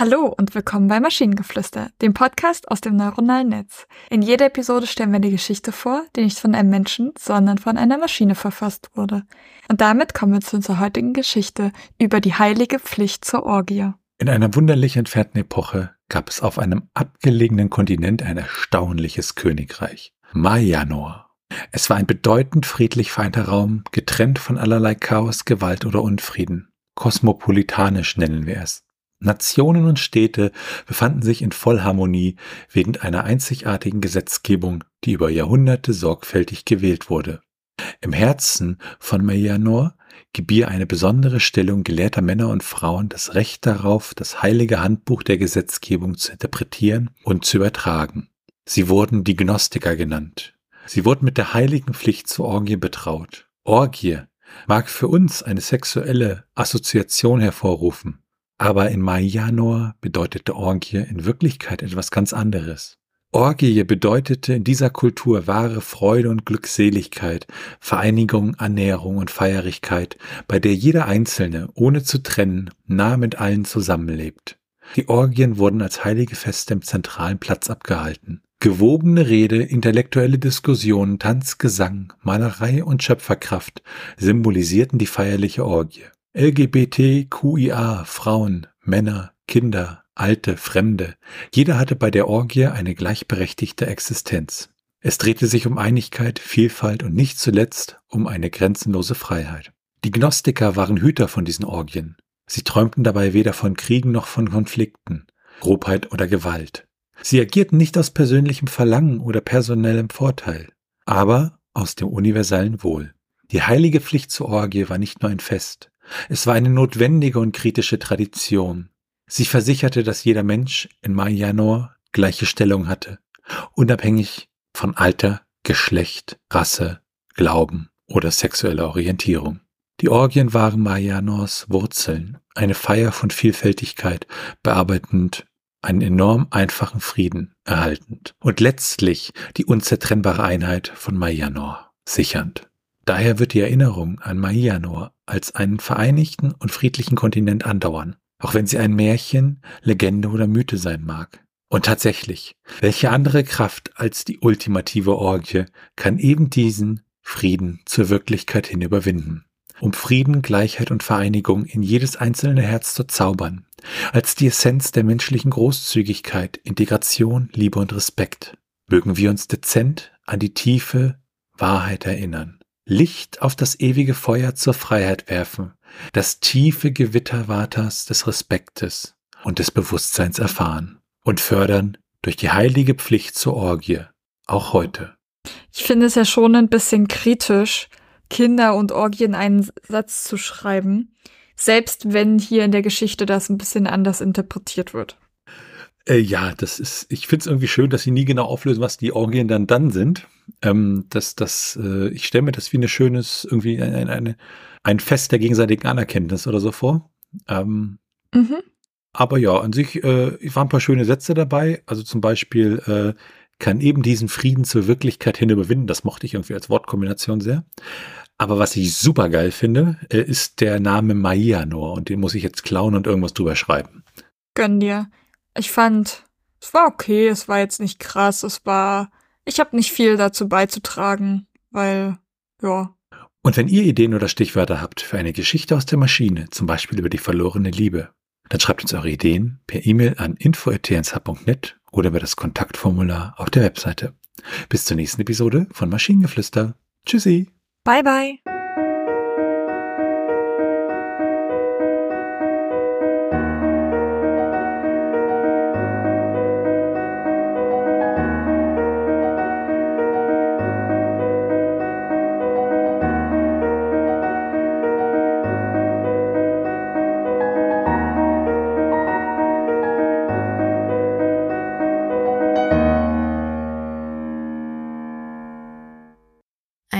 Hallo und willkommen bei Maschinengeflüster, dem Podcast aus dem neuronalen Netz. In jeder Episode stellen wir eine Geschichte vor, die nicht von einem Menschen, sondern von einer Maschine verfasst wurde. Und damit kommen wir zu unserer heutigen Geschichte über die heilige Pflicht zur Orgie. In einer wunderlich entfernten Epoche gab es auf einem abgelegenen Kontinent ein erstaunliches Königreich, Mayanor. Es war ein bedeutend friedlich vereinter Raum, getrennt von allerlei Chaos, Gewalt oder Unfrieden. Kosmopolitanisch nennen wir es. Nationen und Städte befanden sich in Vollharmonie wegen einer einzigartigen Gesetzgebung, die über Jahrhunderte sorgfältig gewählt wurde. Im Herzen von Mayanor gebier eine besondere Stellung gelehrter Männer und Frauen das Recht darauf, das heilige Handbuch der Gesetzgebung zu interpretieren und zu übertragen. Sie wurden die Gnostiker genannt. Sie wurden mit der heiligen Pflicht zur Orgie betraut. Orgie mag für uns eine sexuelle Assoziation hervorrufen, aber in Mayanor bedeutete Orgie in Wirklichkeit etwas ganz anderes. Orgie bedeutete in dieser Kultur wahre Freude und Glückseligkeit, Vereinigung, Annäherung und Feierigkeit, bei der jeder Einzelne, ohne zu trennen, nah mit allen zusammenlebt. Die Orgien wurden als heilige Feste im zentralen Platz abgehalten. Gewobene Rede, intellektuelle Diskussionen, Tanz, Gesang, Malerei und Schöpferkraft symbolisierten die feierliche Orgie. LGBTQIA, Frauen, Männer, Kinder, Alte, Fremde, jeder hatte bei der Orgie eine gleichberechtigte Existenz. Es drehte sich um Einigkeit, Vielfalt und nicht zuletzt um eine grenzenlose Freiheit. Die Gnostiker waren Hüter von diesen Orgien. Sie träumten dabei weder von Kriegen noch von Konflikten, Grobheit oder Gewalt. Sie agierten nicht aus persönlichem Verlangen oder personellem Vorteil, aber aus dem universellen Wohl. Die heilige Pflicht zur Orgie war nicht nur ein Fest, es war eine notwendige und kritische Tradition. Sie versicherte, dass jeder Mensch in Mayanor gleiche Stellung hatte, unabhängig von Alter, Geschlecht, Rasse, Glauben oder sexueller Orientierung. Die Orgien waren Mayanors Wurzeln, eine Feier von Vielfältigkeit, bearbeitend einen enorm einfachen Frieden erhaltend und letztlich die unzertrennbare Einheit von Mayanor sichernd. Daher wird die Erinnerung an Mayanor als einen vereinigten und friedlichen Kontinent andauern, auch wenn sie ein Märchen, Legende oder Mythe sein mag. Und tatsächlich, welche andere Kraft als die ultimative Orgie kann eben diesen Frieden zur Wirklichkeit hin überwinden? Um Frieden, Gleichheit und Vereinigung in jedes einzelne Herz zu zaubern, als die Essenz der menschlichen Großzügigkeit, Integration, Liebe und Respekt. Mögen wir uns dezent an die tiefe Wahrheit erinnern. Licht auf das ewige Feuer zur Freiheit werfen, das tiefe Gewitter Vaters des Respektes und des Bewusstseins erfahren und fördern durch die heilige Pflicht zur Orgie, auch heute. Ich finde es ja schon ein bisschen kritisch, Kinder und Orgie in einen Satz zu schreiben, selbst wenn hier in der Geschichte das ein bisschen anders interpretiert wird. Äh, ja, das ist, ich finde es irgendwie schön, dass sie nie genau auflösen, was die Orgien dann dann sind. Ähm, das, das, äh, ich stelle mir das wie ein schönes, irgendwie ein, eine, ein Fest der gegenseitigen Anerkenntnis oder so vor. Ähm, mhm. Aber ja, an sich äh, waren ein paar schöne Sätze dabei. Also zum Beispiel äh, kann eben diesen Frieden zur Wirklichkeit hin überwinden. Das mochte ich irgendwie als Wortkombination sehr. Aber was ich super geil finde, äh, ist der Name Maianor und den muss ich jetzt klauen und irgendwas drüber schreiben. Gönn dir. Ich fand, es war okay, es war jetzt nicht krass, es war, ich habe nicht viel dazu beizutragen, weil, ja. Und wenn ihr Ideen oder Stichwörter habt für eine Geschichte aus der Maschine, zum Beispiel über die verlorene Liebe, dann schreibt uns eure Ideen per E-Mail an info.tnsh.net oder über das Kontaktformular auf der Webseite. Bis zur nächsten Episode von Maschinengeflüster. Tschüssi. Bye bye.